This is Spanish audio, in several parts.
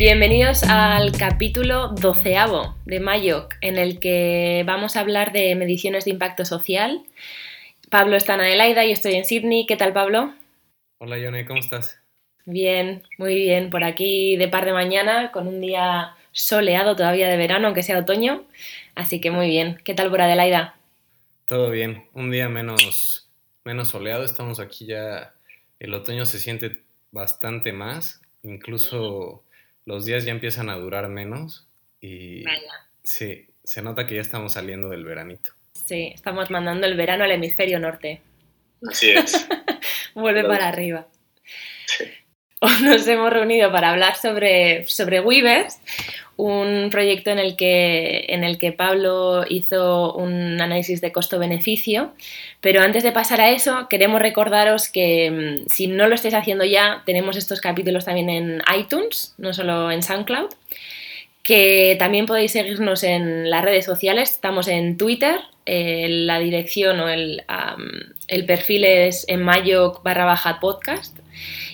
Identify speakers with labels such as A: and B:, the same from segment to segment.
A: Bienvenidos al capítulo doceavo de Mayoc, en el que vamos a hablar de mediciones de impacto social. Pablo está en Adelaida, yo estoy en Sydney. ¿Qué tal, Pablo?
B: Hola, Yone, ¿cómo estás?
A: Bien, muy bien. Por aquí de par de mañana, con un día soleado todavía de verano, aunque sea otoño. Así que muy bien. ¿Qué tal por Adelaida?
B: Todo bien. Un día menos, menos soleado. Estamos aquí ya. El otoño se siente bastante más. Incluso los días ya empiezan a durar menos. Y sí, se nota que ya estamos saliendo del veranito.
A: Sí, estamos mandando el verano al hemisferio norte.
C: Así es.
A: Vuelve para arriba. Nos hemos reunido para hablar sobre, sobre Weavers, un proyecto en el, que, en el que Pablo hizo un análisis de costo-beneficio. Pero antes de pasar a eso, queremos recordaros que mm, si no lo estáis haciendo ya, tenemos estos capítulos también en iTunes, no solo en SoundCloud que también podéis seguirnos en las redes sociales. Estamos en Twitter, eh, la dirección o el, el perfil es en mayo barra baja podcast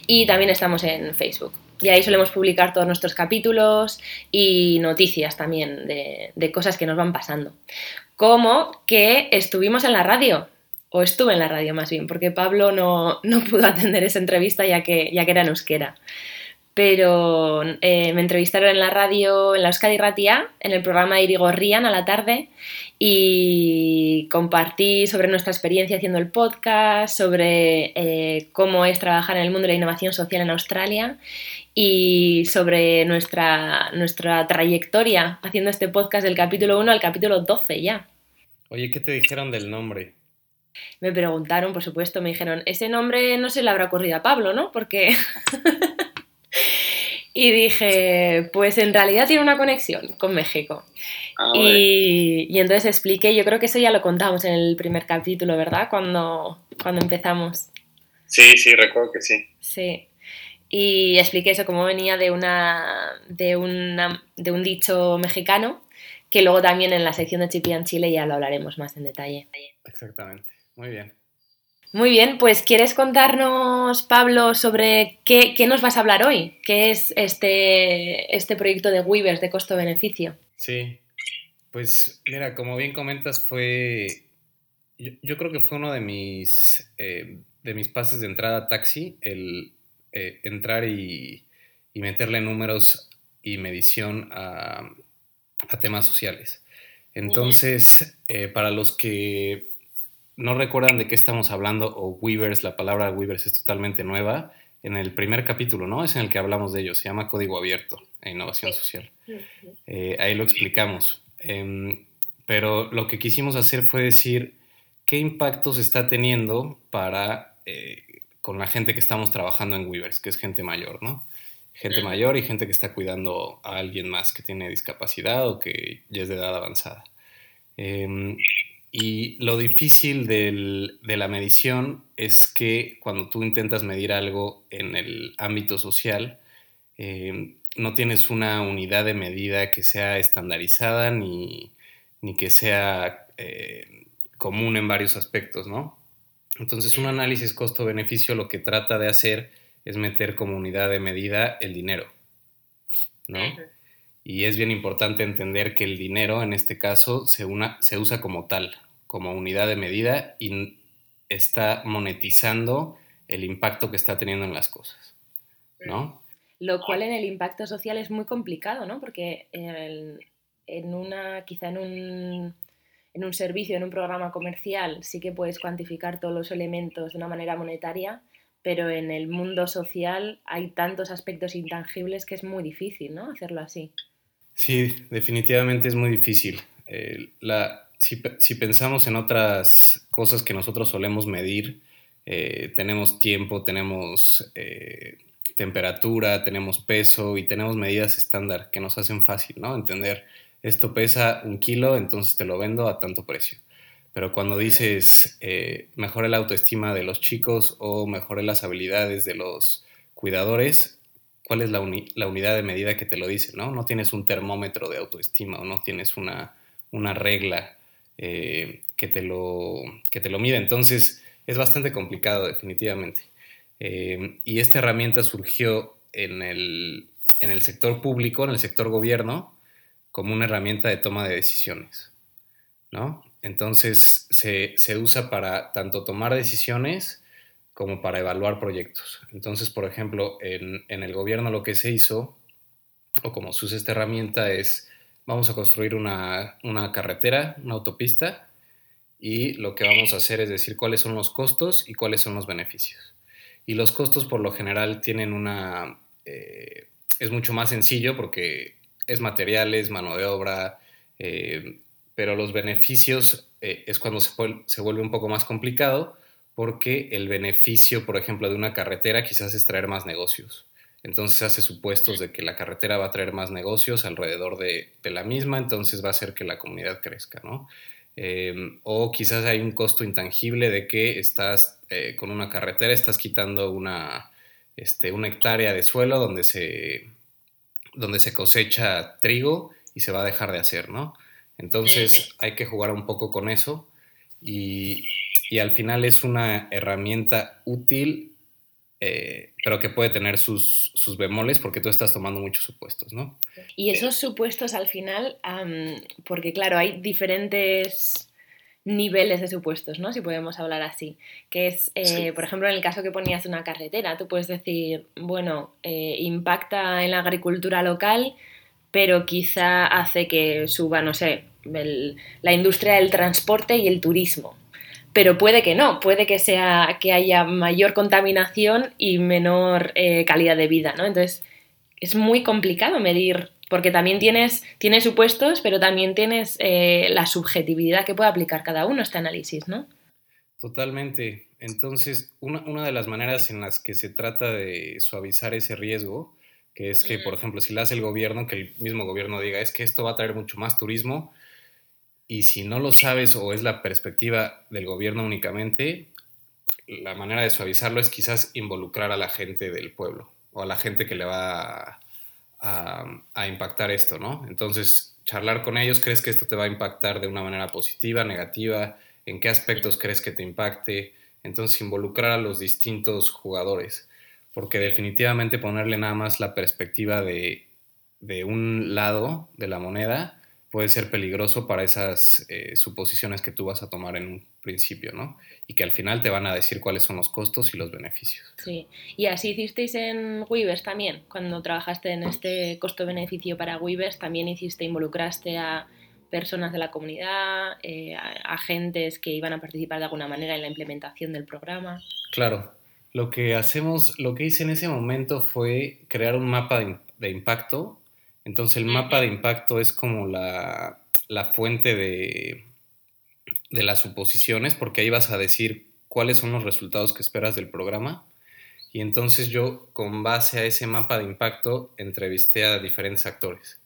A: y también estamos en Facebook. Y ahí solemos publicar todos nuestros capítulos y noticias también de, de cosas que nos van pasando. Como que estuvimos en la radio, o estuve en la radio más bien, porque Pablo no, no pudo atender esa entrevista ya que, ya que era en euskera pero eh, me entrevistaron en la radio, en la Euskadi Ratia, en el programa Irigorrian a la tarde y compartí sobre nuestra experiencia haciendo el podcast, sobre eh, cómo es trabajar en el mundo de la innovación social en Australia y sobre nuestra, nuestra trayectoria haciendo este podcast del capítulo 1 al capítulo 12 ya.
B: Oye, ¿qué te dijeron del nombre?
A: Me preguntaron, por supuesto, me dijeron, ese nombre no se le habrá ocurrido a Pablo, ¿no? Porque y dije, pues en realidad tiene una conexión con México. Ah, y, y, entonces expliqué, yo creo que eso ya lo contamos en el primer capítulo, ¿verdad? Cuando, cuando empezamos.
C: Sí, sí, recuerdo que sí.
A: Sí. Y expliqué eso, cómo venía de, una, de, una, de un dicho mexicano, que luego también en la sección de Chipián Chile ya lo hablaremos más en detalle.
B: Exactamente. Muy bien.
A: Muy bien, pues ¿quieres contarnos, Pablo, sobre qué, nos vas a hablar hoy? ¿Qué es este, este proyecto de Weavers de costo-beneficio?
B: Sí, pues mira, como bien comentas, fue. Yo, creo que fue uno de mis, eh, de mis pases de entrada a taxi, el eh, entrar y, meterle números y medición a, temas sociales. Entonces, eh, para los que no recuerdan de qué estamos hablando o Weavers, la palabra Weavers es totalmente nueva, en el primer capítulo, ¿no? Es en el que hablamos de ello, se llama Código Abierto e Innovación Social. Eh, ahí lo explicamos. Em, pero lo que quisimos hacer fue decir qué impactos está teniendo para eh, con la gente que estamos trabajando en Weavers, que es gente mayor, ¿no? Gente mayor y gente que está cuidando a alguien más que tiene discapacidad o que ya es de edad avanzada. Y lo difícil de la medición es que cuando tú intentas medir algo en el ámbito social, eh, no tienes una unidad de medida que sea estandarizada ni, que sea eh, común en varios aspectos, ¿no? Entonces, un análisis costo-beneficio lo que trata de hacer es meter como unidad de medida el dinero, ¿no? Y es bien importante entender que el dinero, en este caso, se, se usa como tal, como unidad de medida y está monetizando el impacto que está teniendo en las cosas, ¿no?
A: Lo cual en el impacto social es muy complicado, ¿no? Porque en una, quizá en un, en un servicio, en un programa comercial, sí que puedes cuantificar todos los elementos de una manera monetaria, pero en el mundo social hay tantos aspectos intangibles que es muy difícil, ¿no? Hacerlo así.
B: Sí, definitivamente es muy difícil. Eh, la, si, pensamos en otras cosas que nosotros solemos medir, eh, tenemos tiempo, tenemos eh, temperatura, tenemos peso y tenemos medidas estándar que nos hacen fácil, ¿no? Entender, esto pesa un kilo, entonces te lo vendo a tanto precio. Pero cuando dices, eh, mejore la autoestima de los chicos o mejore las habilidades de los cuidadores, ¿cuál es la, la unidad de medida que te lo dice, no? No tienes un termómetro de autoestima o no tienes una, una regla eh, que, te lo, que te lo. Entonces es bastante complicado definitivamente. Eh, y esta herramienta surgió en el, en el sector público, en el sector gobierno, como una herramienta de toma de decisiones, ¿no? Entonces se, usa para tanto tomar decisiones como para evaluar proyectos. Entonces, por ejemplo, en, el gobierno lo que se hizo, o como se usa esta herramienta, es vamos a construir una, una carretera, una autopista, y lo que vamos a hacer es decir cuáles son los costos y cuáles son los beneficios. Y los costos por lo general tienen una... Eh, es mucho más sencillo porque es materiales, mano de obra, eh, pero los beneficios eh, es cuando se, se, vuelve un poco más complicado porque el beneficio, por ejemplo, de una carretera quizás es traer más negocios. Entonces hace supuestos de que la carretera va a traer más negocios alrededor de, la misma, entonces va a hacer que la comunidad crezca, ¿no? Em, o quizás hay un costo intangible de que estás eh, con una carretera, estás quitando una, este, una hectárea de suelo donde se, donde se cosecha trigo y se va a dejar de hacer, ¿no? Entonces hay que jugar un poco con eso y, y al final es una herramienta útil eh, pero que puede tener sus, sus, bemoles porque tú estás tomando muchos supuestos, ¿no?
A: Y esos supuestos al final, porque claro, hay diferentes niveles de supuestos, ¿no? Si podemos hablar así. Que es, eh, por ejemplo, en el caso que ponías una carretera, tú puedes decir, bueno, eh, impacta en la agricultura local, pero quizá hace que suba, no sé, la industria del transporte y el turismo pero puede que no, puede que sea que haya mayor contaminación y menor eh, calidad de vida, ¿no? Entonces es muy complicado medir, porque también tienes, tienes supuestos, pero también tienes eh, la subjetividad que puede aplicar cada uno este análisis, ¿no?
B: Totalmente. Entonces, una, una de las maneras en las que se trata de suavizar ese riesgo, que es que, por ejemplo, si lo hace el gobierno, que el mismo gobierno diga, es que esto va a traer mucho más turismo, y si no lo sabes o es la perspectiva del gobierno únicamente, la manera de suavizarlo es quizás involucrar a la gente del pueblo o a la gente que le va a, impactar esto, ¿no? Entonces, charlar con ellos, ¿crees que esto te va a impactar de una manera positiva, negativa? ¿En qué aspectos crees que te impacte? Entonces, involucrar a los distintos jugadores, porque definitivamente ponerle nada más la perspectiva de, de un lado de la moneda puede ser peligroso para esas eh, suposiciones que tú vas a tomar en un principio, ¿no? Y que al final te van a decir cuáles son los costos y los beneficios.
A: Sí, y así hicisteis en Weavers también, cuando trabajaste en este costo-beneficio para Weavers, también hiciste, involucraste a personas de la comunidad, eh, agentes que iban a participar de alguna manera en la implementación del programa.
B: Claro, lo que hacemos, lo que hice en ese momento fue crear un mapa de impacto entonces el mapa de impacto es como la, fuente de, de, las suposiciones, porque ahí vas a decir cuáles son los resultados que esperas del programa. Y entonces yo, con base a ese mapa de impacto, entrevisté a diferentes actores.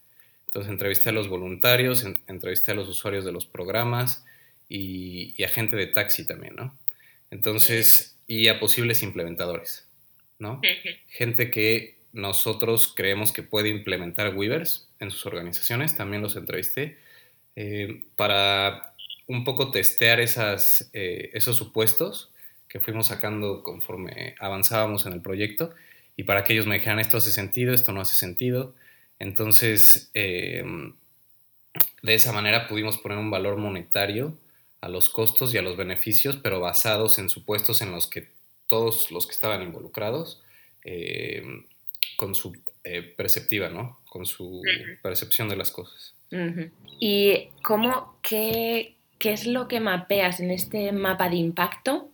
B: Entonces entrevisté a los voluntarios, entrevisté a los usuarios de los programas y, a gente de taxi también, ¿no? Entonces, y a posibles implementadores, ¿no? Gente que nosotros creemos que puede implementar Weavers en sus organizaciones, también los entrevisté, eh, para un poco testear esas, eh, esos supuestos que fuimos sacando conforme avanzábamos en el proyecto y para que ellos me dijeran esto hace sentido, esto no hace sentido. Entonces, eh, de esa manera pudimos poner un valor monetario a los costos y a los beneficios, pero basados en supuestos en los que todos los que estaban involucrados con su eh, perceptiva, ¿no? Con su percepción de las cosas.
A: ¿Y cómo, qué, qué es lo que mapeas en este mapa de impacto?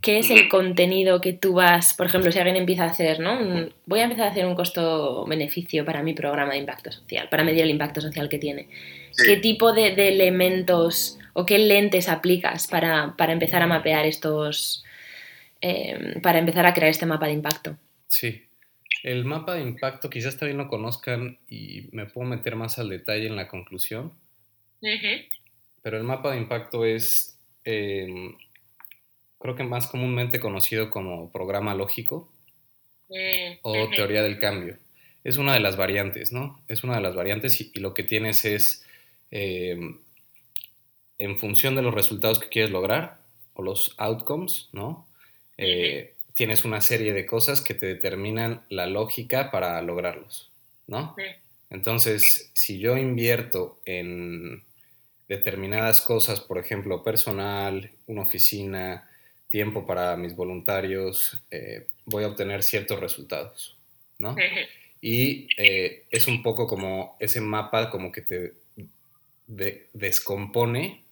A: ¿Qué es el contenido que tú vas, por ejemplo, si alguien empieza a hacer, ¿no? voy a empezar a hacer un costo-beneficio para mi programa de impacto social, para medir el impacto social que tiene. ¿Qué tipo de, elementos o qué lentes aplicas para, empezar a mapear estos, eh, para empezar a crear este mapa de impacto?
B: Sí, el mapa de impacto quizás también lo conozcan y me puedo meter más al detalle en la conclusión. Pero el mapa de impacto es, em, creo que más comúnmente conocido como programa lógico mm, o teoría del cambio. Es una de las variantes, ¿no? Es una de las variantes y, lo que tienes es, em, en función de los resultados que quieres lograr o los outcomes, ¿no? Tienes una serie de cosas que te determinan la lógica para lograrlos, ¿no? Entonces, si yo invierto en determinadas cosas, por ejemplo, personal, una oficina, tiempo para mis voluntarios, eh, voy a obtener ciertos resultados, ¿no? Y eh, es un poco como ese mapa como que te descompone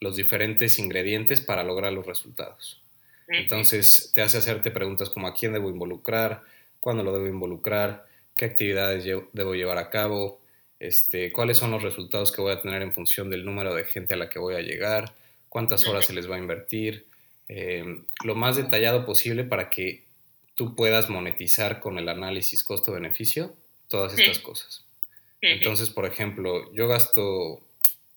B: los diferentes ingredientes para lograr los resultados. Entonces te hace hacerte preguntas como a quién debo involucrar, cuándo lo debo involucrar, qué actividades debo llevar a cabo, este, cuáles son los resultados que voy a tener en función del número de gente a la que voy a llegar, cuántas horas se les va a invertir, eh, lo más detallado posible para que tú puedas monetizar con el análisis costo-beneficio todas estas cosas. Entonces, por ejemplo, yo gasto,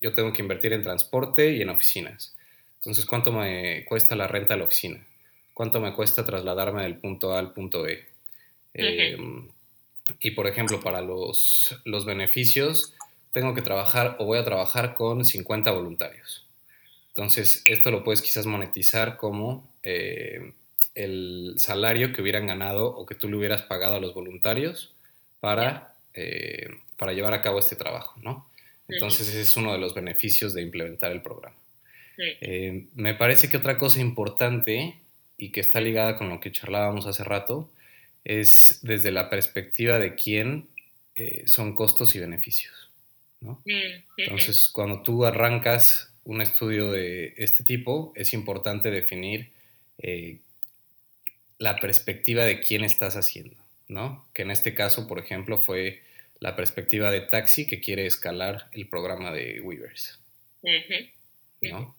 B: yo tengo que invertir en transporte y en oficinas. Entonces, ¿cuánto me cuesta la renta de la oficina? ¿Cuánto me cuesta trasladarme del punto A al punto B? Em, y, por ejemplo, para los, los beneficios, tengo que trabajar o voy a trabajar con 50 voluntarios. Entonces, esto lo puedes quizás monetizar como eh, el salario que hubieran ganado o que tú le hubieras pagado a los voluntarios para, eh, para llevar a cabo este trabajo, ¿no? Entonces ese es uno de los beneficios de implementar el programa. Eh, me parece que otra cosa importante y que está ligada con lo que charlábamos hace rato es desde la perspectiva de quién eh, son costos y beneficios. ¿no? Entonces, cuando tú arrancas un estudio de este tipo, es importante definir la perspectiva de quién estás haciendo, ¿no? Que en este caso, por ejemplo, fue la perspectiva de Taxi que quiere escalar el programa de Weavers.
A: ¿No?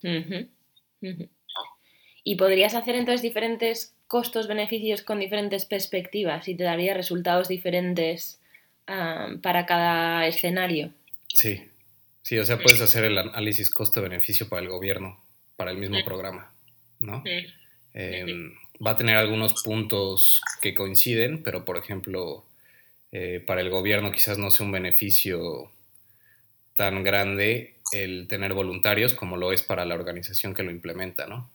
A: Y podrías hacer entonces diferentes costos, beneficios con diferentes perspectivas y te daría resultados diferentes para cada escenario.
B: Sí, sí, o sea, puedes hacer el análisis costo-beneficio para el gobierno, para el mismo programa, ¿no? va a tener algunos puntos que coinciden, pero por ejemplo, eh, para el gobierno quizás no sea un beneficio tan grande el tener voluntarios como lo es para la organización que lo implementa, ¿no?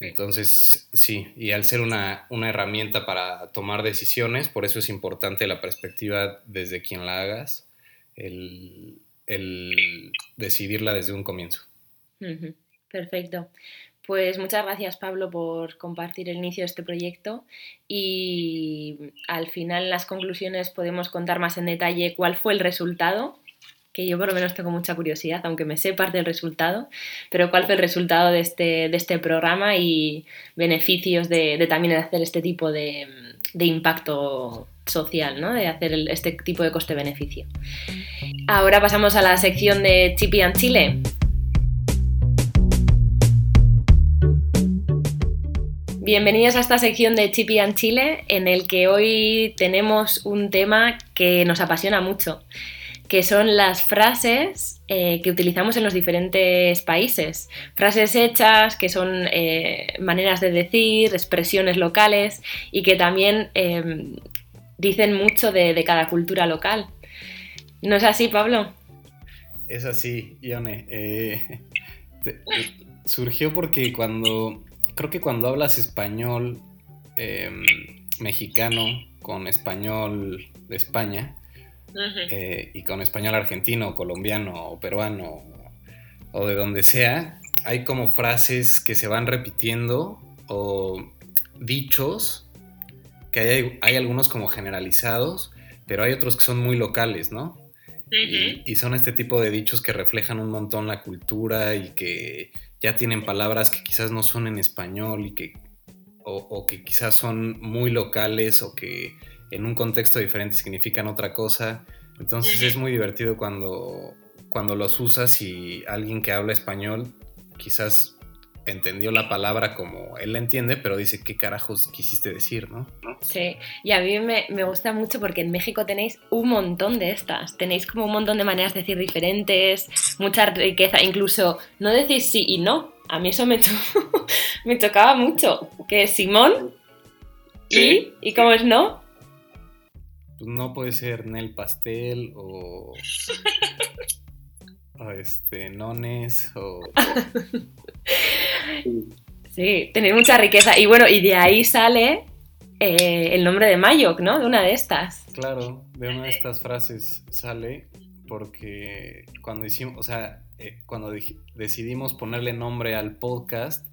B: Entonces, sí, y al ser una, una, herramienta para tomar decisiones, por eso es importante la perspectiva desde quien la hagas, el, el decidirla desde un comienzo.
A: Perfecto. Pues muchas gracias Pablo por compartir el inicio de este proyecto y al final en las conclusiones podemos contar más en detalle cuál fue el resultado, que yo por lo menos tengo mucha curiosidad, aunque me sé parte del resultado, pero cuál fue el resultado de este, de este programa y beneficios de, también hacer este tipo de, impacto social, ¿no? de hacer este tipo de coste-beneficio. Ahora pasamos a la sección de Chipi and Chile. Bienvenidos a esta sección de Chippy and Chile, en el que hoy tenemos un tema que nos apasiona mucho, que son las frases eh, que utilizamos en los diferentes países. Frases hechas, que son eh, maneras de decir, expresiones locales y que también em, dicen mucho de, cada cultura local. ¿No es así, Pablo?
B: Es así, Ione. Eh, surgió porque cuando creo que cuando hablas español em, mexicano con español de España eh, y con español argentino, colombiano o peruano o de donde sea, hay como frases que se van repitiendo o dichos, que hay, hay algunos como generalizados, pero hay otros que son muy locales, ¿no? y, son este tipo de dichos que reflejan un montón la cultura y que ya tienen palabras que quizás no son en español y que, o, que quizás son muy locales o que en un contexto diferente significan otra cosa. Entonces es muy divertido cuando, cuando los usas y alguien que habla español quizás entendió la palabra como él la entiende, pero dice, ¿qué carajos quisiste decir, no?
A: Sí, y a mí me, gusta mucho porque en México tenéis un montón de estas, tenéis como un montón de maneras de decir diferentes, mucha riqueza, incluso no decís sí y no, a mí eso me, me chocaba mucho, que Simón, ¿y? ¿Y cómo es no?
B: Pues no puede ser Nel Pastel o... o este, nones o...
A: Sí, tenéis mucha riqueza. Y bueno, y de ahí sale eh, el nombre de Mayok, ¿no? De una de estas.
B: Claro, de una de estas frases sale porque cuando hicimos, o sea, eh, cuando decidimos ponerle nombre al podcast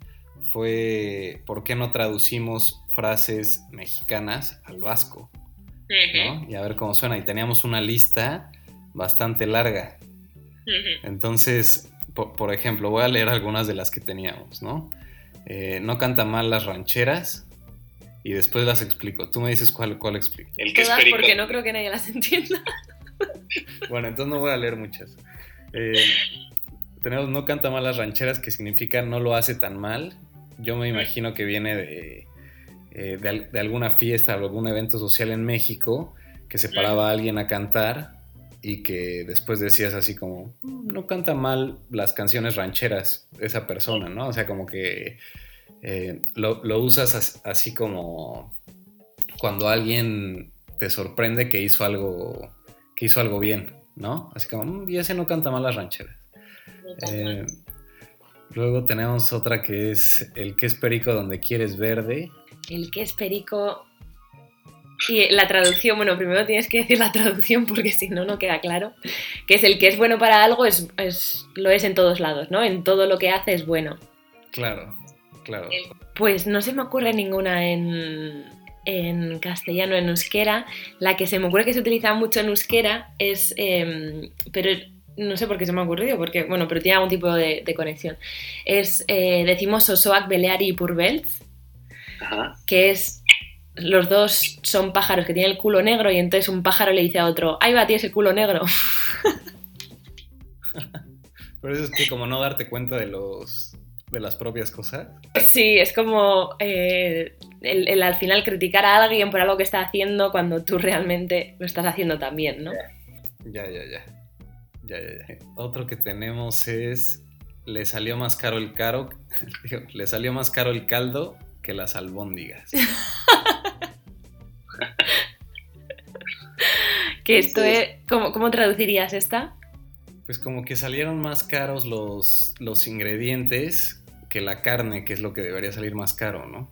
B: fue por qué no traducimos frases mexicanas al vasco, ¿no? Y a ver cómo suena. Y teníamos una lista bastante larga. Entonces, por, ejemplo, voy a leer algunas de las que teníamos, ¿no? Eh, no canta mal las rancheras, y después las explico. Tú me dices cuál, cuál explico.
A: El que Todas porque no creo que nadie las entienda.
B: bueno, entonces no voy a leer muchas. Eh, tenemos No canta mal las rancheras, que significa no lo hace tan mal. Yo me imagino que viene de, eh, de, alguna fiesta o algún evento social en México que se paraba a alguien a cantar y que después decías así como, mm, no canta mal las canciones rancheras esa persona, ¿no? O sea, como que eh, lo, usas así como cuando alguien te sorprende que hizo algo, que hizo algo bien, ¿no? Así como, mm, y ese no canta mal las rancheras. Eh, luego tenemos otra que es el que es perico donde quieres verde.
A: El que es perico. Y la traducción, bueno, primero tienes que decir la traducción porque si no, no queda claro. Que es el que es bueno para algo, es, lo es en todos lados, ¿no? En todo lo que hace es bueno.
B: Claro. Claro.
A: Pues no se me ocurre ninguna en, en castellano, en euskera. La que se me ocurre que se utiliza mucho en euskera es, em, pero no sé por qué se me ha ocurrido, porque, bueno, pero tiene algún tipo de, conexión. Es, eh, decimos Osoak Beleari y Que es, los dos son pájaros que tienen el culo negro y entonces un pájaro le dice a otro, ahí va, tienes el culo negro.
B: Pero eso es que como no darte cuenta de los de las propias cosas.
A: Sí, es como eh, el, al final criticar a alguien por algo que está haciendo cuando tú realmente lo estás haciendo también, ¿no?
B: Ya, ya, ya. Ya, ya, ya. Otro que tenemos es le salió más caro el caro, le salió más caro el caldo que las albóndigas.
A: que esto es, ¿cómo, ¿cómo traducirías esta?
B: pues como que salieron más caros los, los ingredientes que la carne, que es lo que debería salir más caro, ¿no?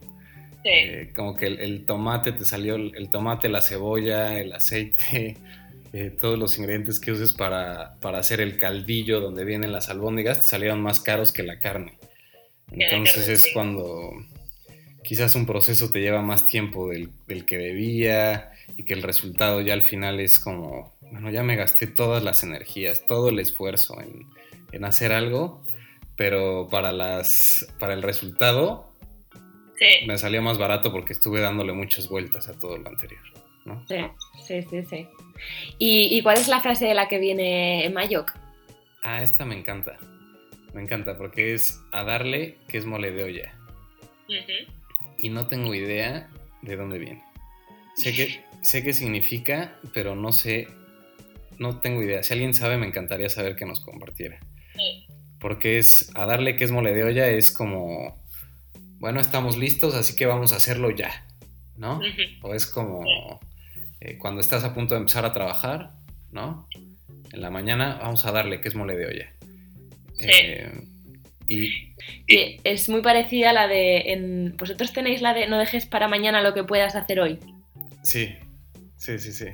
B: Sí. Eh, como que el, tomate te salió, el tomate, la cebolla, el aceite, eh, todos los ingredientes que uses para, hacer el caldillo donde vienen las albóndigas te salieron más caros que la carne. Entonces es cuando quizás un proceso te lleva más tiempo del, del que debía y que el resultado ya al final es como bueno, ya me gasté todas las energías, todo el esfuerzo en, hacer algo, pero para, las, para el resultado me salió más barato porque estuve dándole muchas vueltas a todo lo anterior. ¿no?
A: Sí, sí, sí, sí. ¿Y, cuál es la frase de la que viene Mayok?
B: Ah, esta me encanta. Me encanta porque es a darle que es mole de olla. Y no tengo idea de dónde viene. Sé que, sé qué significa, pero no sé no tengo idea. Si alguien sabe, me encantaría saber que nos compartiera. Porque es a darle que es mole de olla, es como, bueno, estamos listos, así que vamos a hacerlo ya, ¿no? O es como eh, cuando estás a punto de empezar a trabajar, ¿no? En la mañana vamos a darle que es mole de olla. Eh,
A: y, es muy parecida a la de. Vosotros tenéis la de no dejes para mañana lo que puedas hacer hoy.
B: Sí, Sí, sí, sí.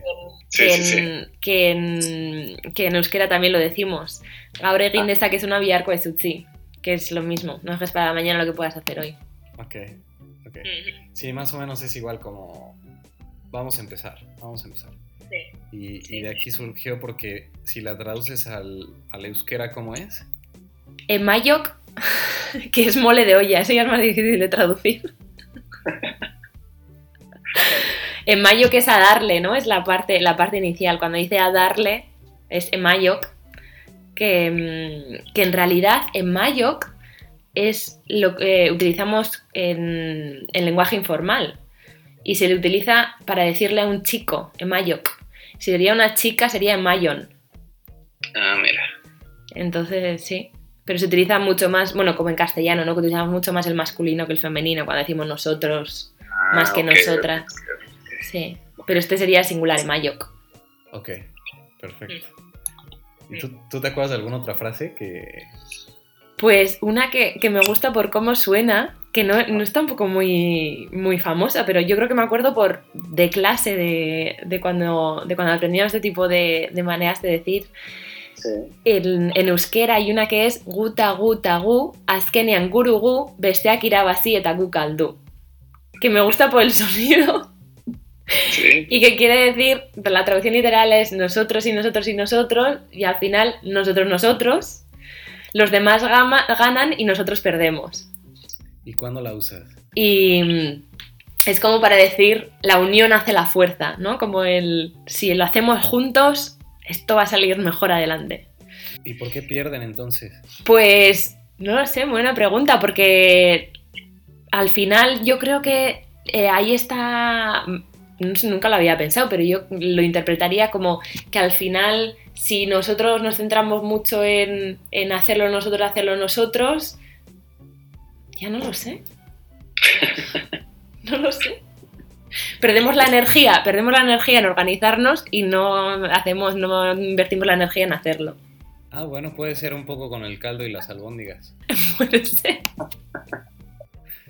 A: Que, en, que, en, que, en, euskera también lo decimos. Ahora egin que es una biarco de Sutsi, que es lo mismo. No dejes para mañana lo que puedas hacer hoy.
B: Ok, ok. Sí, más o menos es igual como vamos a empezar, vamos a empezar. Sí. Y, y de aquí surgió porque si la traduces al, al euskera, ¿cómo es?
A: En mayok, que es mole de olla, eso ya es más difícil de traducir. En mayo que es a darle, ¿no? Es la parte, la parte inicial. Cuando dice a darle, es en mayo, que, mm, que en realidad en mayo es lo que utilizamos en, lenguaje informal. Y se le utiliza para decirle a un chico, en mayo. Si sería una chica, sería en mayon.
C: Ah, mira.
A: Entonces, sí. Pero se utiliza mucho más, bueno, como en castellano, ¿no? Que utilizamos mucho más el masculino que el femenino cuando decimos nosotros, ah, más que nosotras. Sí, pero este sería singular en Mayok.
B: Ok, perfecto. ¿Y tú, te acuerdas de alguna otra frase que...?
A: Pues una que, me gusta por cómo suena, que no, no es tampoco muy, muy famosa, pero yo creo que me acuerdo por de clase de, de cuando, de cuando aprendíamos este tipo de, de maneras de decir.
C: Sí.
A: En, en euskera hay una que es guta guta gu, azkenean guru gu, besteak irabazi eta gu kaldu. Que me gusta por el sonido
C: Sí.
A: y que quiere decir, la traducción literal es nosotros y nosotros y nosotros, y al final nosotros nosotros, los demás gama- ganan y nosotros perdemos.
B: ¿Y cuándo la usas?
A: Y es como para decir, la unión hace la fuerza, ¿no? Como el, si lo hacemos juntos, esto va a salir mejor adelante.
B: ¿Y por qué pierden entonces?
A: Pues no lo sé, buena pregunta, porque al final yo creo que eh, ahí está, no sé, nunca lo había pensado, pero yo lo interpretaría como que al final si nosotros nos centramos mucho en, en hacerlo nosotros, hacerlo nosotros, ya no lo sé. No lo sé. Perdemos la energía, perdemos la energía en organizarnos y no hacemos, no invertimos la energía en hacerlo.
B: Ah, bueno, puede ser un poco con el caldo y las albóndigas.
A: Puede ser.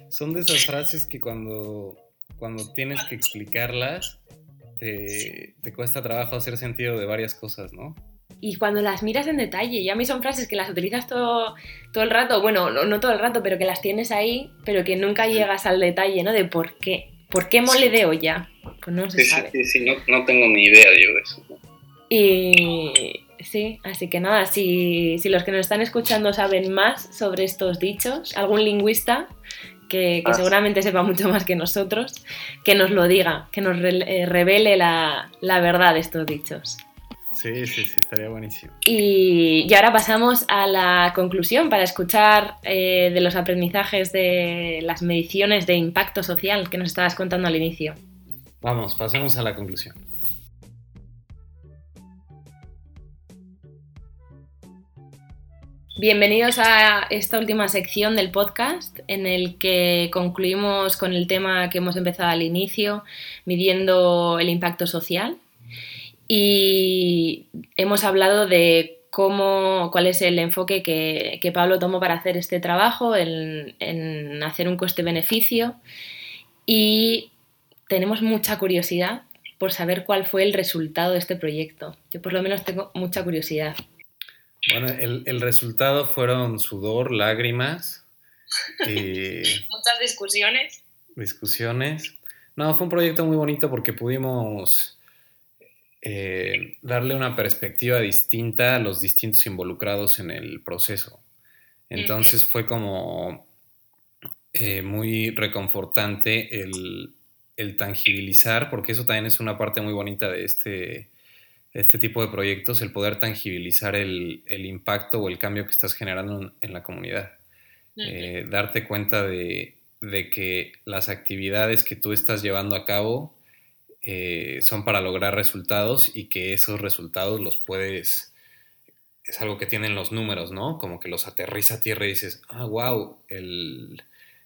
B: Son de esas frases que cuando, cuando tienes que explicarlas, te, te cuesta trabajo hacer sentido de varias cosas, ¿no?
A: Y cuando las miras en detalle, y a mí son frases que las utilizas todo, todo el rato, bueno, no, no todo el rato, pero que las tienes ahí, pero que nunca llegas al detalle, ¿no? De por qué. ¿Por qué mole de olla? Pues no se
C: Sí, sí,
A: sabe.
C: sí, sí, no, no tengo ni idea yo de eso.
A: Y sí, así que nada, si, si los que nos están escuchando saben más sobre estos dichos, algún lingüista que, que
C: Ah.
A: seguramente sepa mucho más que nosotros, que nos lo diga, que nos re- eh, revele la, la verdad de estos dichos.
B: Sí, sí, sí, estaría buenísimo.
A: Y, y ahora pasamos a la conclusión para escuchar eh, de los aprendizajes de las mediciones de impacto social que nos estabas contando al inicio.
B: Vamos, pasemos a la conclusión.
A: Bienvenidos a esta última sección del podcast en el que concluimos con el tema que hemos empezado al inicio, midiendo el impacto social. Y hemos hablado de cómo, cuál es el enfoque que, que Pablo tomó para hacer este trabajo, en, en hacer un coste-beneficio. Y tenemos mucha curiosidad por saber cuál fue el resultado de este proyecto. Yo por lo menos tengo mucha curiosidad.
B: Bueno, el, el resultado fueron sudor, lágrimas, y
A: Muchas discusiones.
B: discusiones. No, fue un proyecto muy bonito porque pudimos eh, darle una perspectiva distinta a los distintos involucrados en el proceso. Entonces fue como eh, muy reconfortante el, el tangibilizar, porque eso también es una parte muy bonita de este, este tipo de proyectos, el poder tangibilizar el, el impacto o el cambio que estás generando en, en la comunidad. Eh, darte cuenta de, de que las actividades que tú estás llevando a cabo eh, son para lograr resultados y que esos resultados los puedes, es algo que tienen los números, ¿no? Como que los aterriza a tierra y dices, ah, wow, el,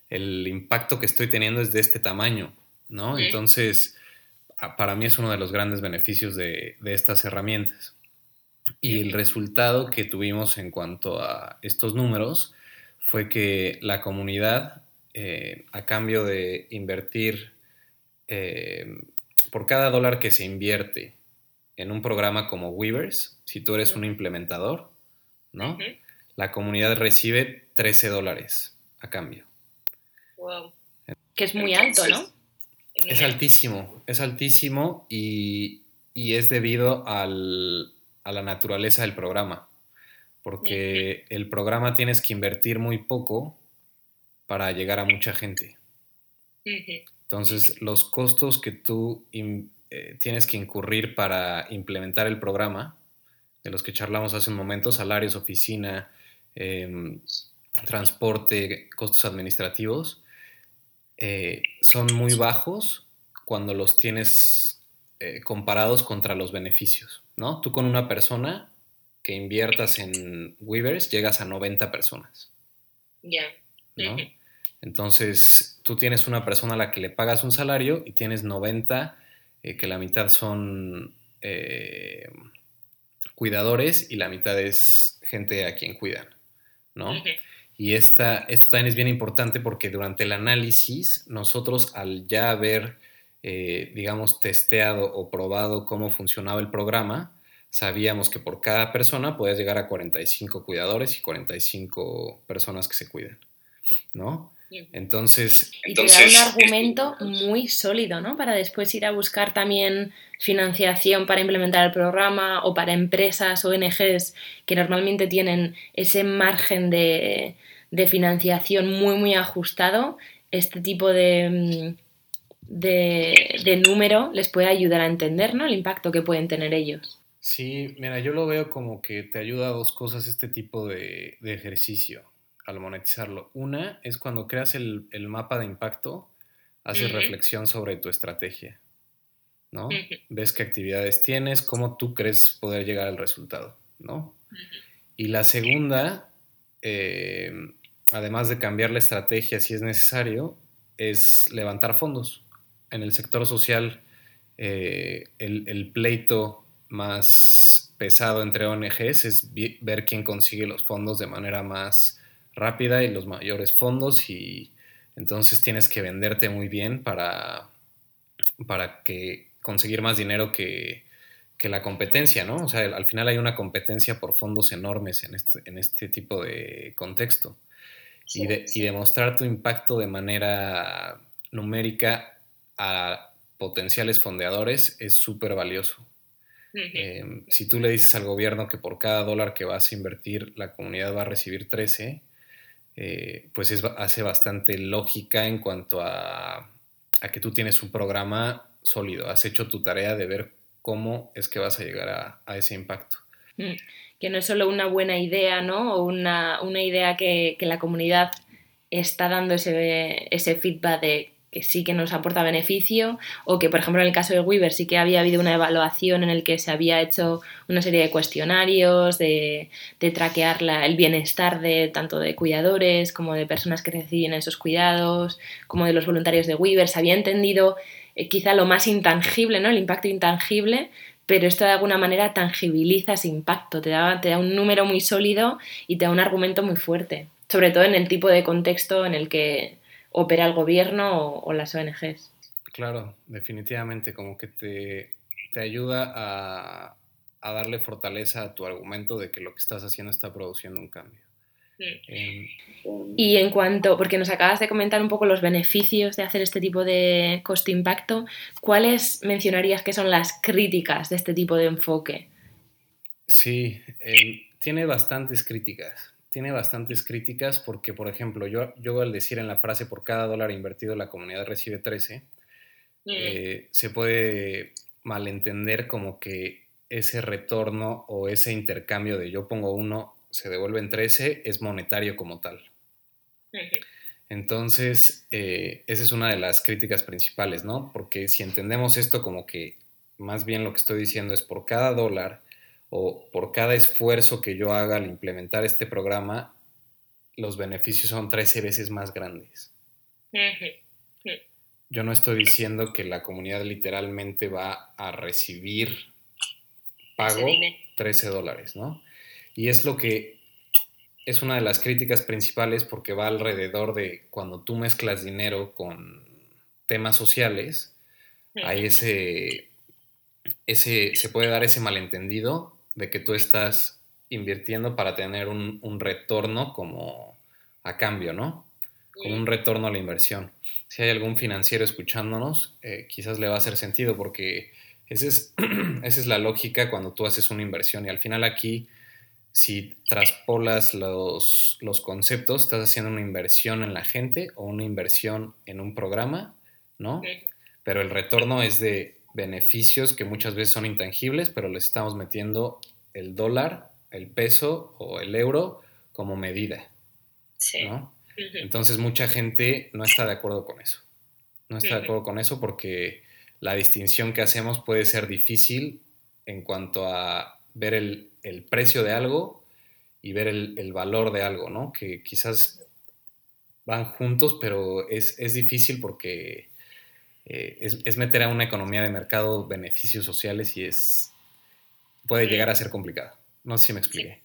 B: el impacto que estoy teniendo es de este tamaño, ¿no?
A: Sí.
B: Entonces, a- para mí es uno de los grandes beneficios de, de estas herramientas. Y el resultado que tuvimos en cuanto a estos números fue que la comunidad, eh, a cambio de invertir, eh, por cada dólar que se invierte en un programa como Weavers, si tú eres un implementador, ¿no? La comunidad recibe 13 dólares a cambio.
A: Que es muy alto, ¿no?
B: Es altísimo, es altísimo y, y es debido al- a la naturaleza del programa. Porque el programa tienes que invertir muy poco para llegar a mucha gente. Entonces, los costos que tú eh, tienes que incurrir para implementar el programa, de los que charlamos hace un momento, salarios, oficina, em, transporte, costos administrativos, eh, son muy bajos cuando los tienes eh, comparados contra los beneficios, ¿no? Tú con una persona que inviertas en Weavers llegas a 90 personas,
A: Ya.
B: ¿no? Entonces, tú tienes una persona a la que le pagas un salario y tienes 90, eh, que la mitad son eh, cuidadores y la mitad es gente a quien cuidan, ¿no? Y esta, esto también es bien importante porque durante el análisis, nosotros al ya haber, eh, digamos, testeado o probado cómo funcionaba el programa, sabíamos que por cada persona podías llegar a 45 cuidadores y 45 personas que se cuiden, ¿no? Entonces,
A: y te da un argumento muy sólido, ¿no? Para después ir a buscar también financiación para implementar el programa o para empresas, ONGs que normalmente tienen ese margen de, de financiación muy, muy ajustado. Este tipo de, mm, de, de, número les puede ayudar a entender ¿no? el impacto que pueden tener ellos.
B: Sí, mira, yo lo veo como que te ayuda a dos cosas este tipo de, de ejercicio al monetizarlo. Una es cuando creas el, el mapa de impacto, haces reflexión sobre tu estrategia, ¿no? Ves qué actividades tienes, cómo tú crees poder llegar al resultado, ¿no? Y la segunda, eh, además de cambiar la estrategia si es necesario, es levantar fondos. En el sector social, eh, el, el pleito más pesado entre ONGs es ver quién consigue los fondos de manera más rápida y los mayores fondos y entonces tienes que venderte muy bien para, para que conseguir más dinero que, que la competencia, ¿no? O sea, al final hay una competencia por fondos enormes en este, en este tipo de contexto. y, de, y demostrar tu impacto de manera numérica a potenciales fondeadores es súper valioso. Eh, si tú le dices al gobierno que por cada dólar que vas a invertir la comunidad va a recibir 13, eh, pues es, hace bastante lógica en cuanto a, a, que tú tienes un programa sólido, has hecho tu tarea de ver cómo es que vas a llegar a, a ese impacto.
A: Mm, que no es solo una buena idea, ¿no? O una, una idea que, que, la comunidad está dando ese, ese feedback de que sí que nos aporta beneficio, o que, por ejemplo, en el caso de Weaver sí que había habido una evaluación en el que se había hecho una serie de cuestionarios de, de traquear la, el bienestar de tanto de cuidadores como de personas que reciben esos cuidados, como de los voluntarios de Weaver. Se había entendido eh, quizá lo más intangible, ¿no? El impacto intangible, pero esto de alguna manera tangibiliza ese impacto, te da, te da un número muy sólido y te da un argumento muy fuerte, sobre todo en el tipo de contexto en el que opera el gobierno o, o las ONGs.
B: Claro, definitivamente, como que te, te ayuda a, a, darle fortaleza a tu argumento de que lo que estás haciendo está produciendo un cambio.
A: Eh, y en cuanto, porque nos acabas de comentar un poco los beneficios de hacer este tipo de coste-impacto, ¿cuáles mencionarías que son las críticas de este tipo de enfoque?
B: Sí, eh, tiene bastantes críticas tiene bastantes críticas porque, por ejemplo, yo, yo al decir en la frase por cada dólar invertido la comunidad recibe 13, mm. eh, se puede malentender como que ese retorno o ese intercambio de yo pongo uno, se devuelve en 13, es monetario como tal. Entonces, eh, esa es una de las críticas principales, ¿no? Porque si entendemos esto como que más bien lo que estoy diciendo es por cada dólar o por cada esfuerzo que yo haga al implementar este programa, los beneficios son 13 veces más grandes. Yo no estoy diciendo que la comunidad literalmente va a recibir pago 13 dólares, ¿no? Y es lo que es una de las críticas principales porque va alrededor de cuando tú mezclas dinero con temas sociales, hay ese, ese, se puede dar ese malentendido de que tú estás invirtiendo para tener un, un retorno como a cambio, ¿no? Como un retorno a la inversión. Si hay algún financiero escuchándonos, eh, quizás le va a hacer sentido porque esa es, esa es la lógica cuando tú haces una inversión y al final aquí, si traspolas los, los conceptos, estás haciendo una inversión en la gente o una inversión en un programa, ¿no? Pero el retorno es de beneficios que muchas veces son intangibles, pero les estamos metiendo el dólar, el peso o el euro como medida. Sí. ¿no? Entonces mucha gente no está de acuerdo con eso. No está de acuerdo con eso porque la distinción que hacemos puede ser difícil en cuanto a ver el, el precio de algo y ver el, el, valor de algo, ¿no? Que quizás van juntos, pero es, es difícil porque eh, es, es, meter a una economía de mercado beneficios sociales y es puede llegar a ser complicado. No sé si me expliqué.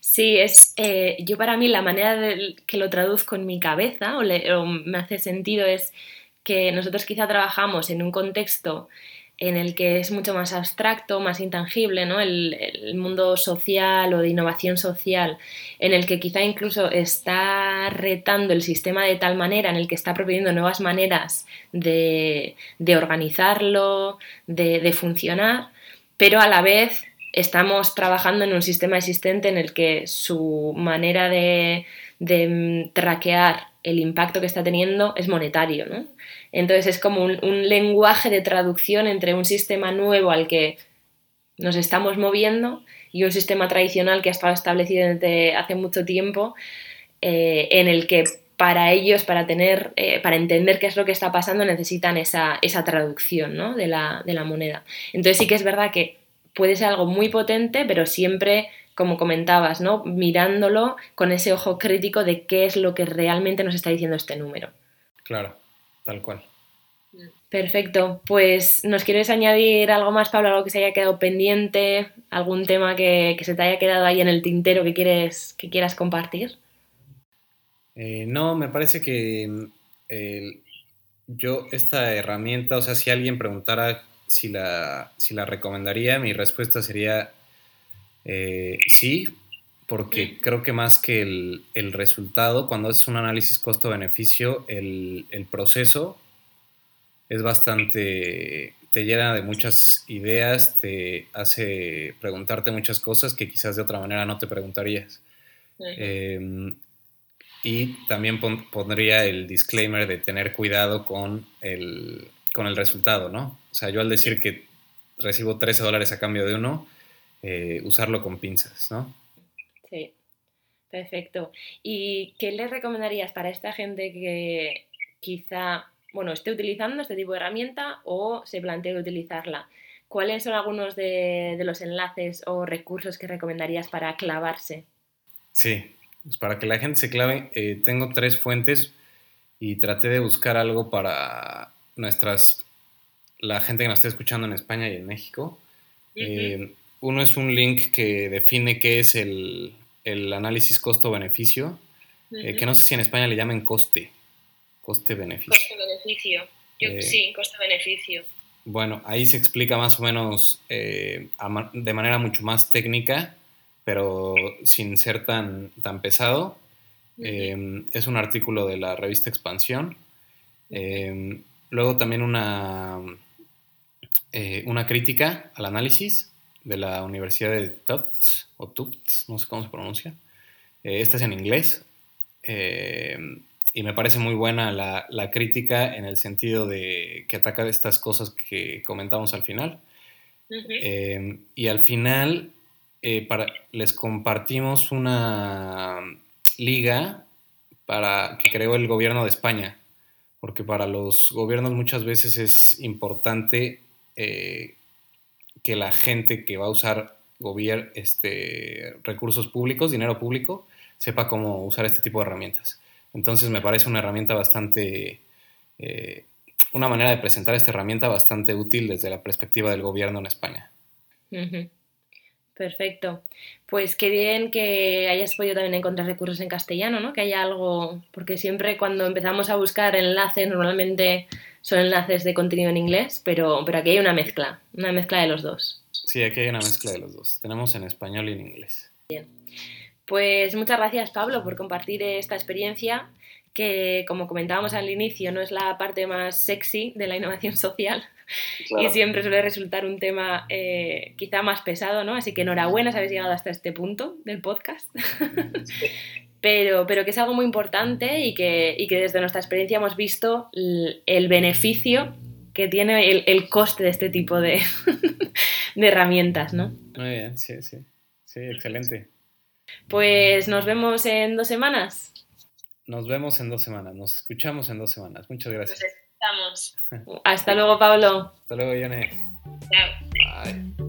A: Sí, es eh, yo para mí la manera de que lo traduzco en mi cabeza o, le- o me hace sentido es que nosotros quizá trabajamos en un contexto en el que es mucho más abstracto, más intangible, ¿no? El, mundo social o de innovación social, en el que quizá incluso está retando el sistema de tal manera, en el que está proponiendo nuevas maneras de, de organizarlo, de, de funcionar, pero a la vez estamos trabajando en un sistema existente en el que su manera de, mm, traquear el impacto que está teniendo es monetario, ¿no? Entonces es como un, un lenguaje de traducción entre un sistema nuevo al que nos estamos moviendo y un sistema tradicional que ha estado establecido desde hace mucho tiempo, eh, en el que para ellos, para tener, eh, para entender qué es lo que está pasando, necesitan esa, esa traducción ¿no? de, la, de la moneda. Entonces sí que es verdad que puede ser algo muy potente, pero siempre, como comentabas, ¿no? mirándolo con ese ojo crítico de qué es lo que realmente nos está diciendo este número.
B: Claro, tal cual.
A: Perfecto, pues ¿nos quieres añadir algo más, Pablo? Algo que se haya quedado pendiente, algún tema que, que se te haya quedado ahí en el tintero que, quieres, que quieras compartir?
B: Eh, no, me parece que mm, yo esta herramienta, o sea, si alguien preguntara si la, si la recomendaría, mi respuesta sería eh, sí, porque creo que más que el, el resultado, cuando haces un análisis costo-beneficio, el, el proceso es bastante, te llena de muchas ideas, te hace preguntarte muchas cosas que quizás de otra manera no te preguntarías. Eh, y también pon- pondría el disclaimer de tener cuidado con el, con el resultado, ¿no? O sea, yo al decir que recibo 13 dólares a cambio de uno, eh, usarlo con pinzas, ¿no?
A: Sí, perfecto. ¿Y qué le recomendarías para esta gente que quizá, bueno, esté utilizando este tipo de herramienta o se plantee utilizarla? ¿Cuáles son algunos de, de los enlaces o recursos que recomendarías para clavarse?
B: Sí, pues para que la gente se clave, eh, tengo tres fuentes y traté de buscar algo para nuestras, la gente que nos está escuchando en España y en México. Eh, uno es un link que define qué es el, el análisis costo-beneficio, eh, que no sé si en España le llamen coste, coste-beneficio.
A: Coste-beneficio.
B: Eh,
A: sí, coste-beneficio.
B: Bueno, ahí se explica más o menos eh, a de manera mucho más técnica, pero sin ser tan, tan pesado. Es un artículo de la revista Expansión. Luego también una, eh, una crítica al análisis de la Universidad de Tufts, o Tufts, no sé cómo se pronuncia. Eh, esta es en inglés. Eh, y me parece muy buena la, la crítica en el sentido de que ataca estas cosas que comentamos al final. Y al final para, les compartimos una liga para que creó el gobierno de España, porque para los gobiernos muchas veces es importante eh, que la gente que va a usar este, recursos públicos, dinero público, sepa cómo usar este tipo de herramientas. Entonces me parece una herramienta bastante, eh, una manera de presentar esta herramienta bastante útil desde la perspectiva del gobierno en España.
A: Perfecto. Pues qué bien que hayas podido también encontrar recursos en castellano, ¿no? Que haya algo, porque siempre cuando empezamos a buscar enlaces, normalmente son enlaces de contenido en inglés, pero, pero aquí hay una mezcla, una mezcla de los dos.
B: Sí, aquí hay una mezcla de los dos. Tenemos en español y en inglés.
A: Pues muchas gracias, Pablo, por compartir esta experiencia que, como comentábamos al inicio, no es la parte más sexy de la innovación social
C: Claro.
A: y siempre suele resultar un tema eh, quizá más pesado, ¿no? Así que enhorabuena si habéis llegado hasta este punto del podcast. pero, pero que es algo muy importante y que, y que desde nuestra experiencia hemos visto el, el beneficio que tiene el, el coste de este tipo de, de herramientas, ¿no?
B: Muy bien, sí, sí. Sí, excelente.
A: Pues nos vemos en dos semanas.
B: Nos vemos en dos semanas. Nos escuchamos en dos semanas. Muchas gracias.
A: Hasta luego, Pablo.
B: Hasta luego, Yone.
A: Chao.
B: Bye.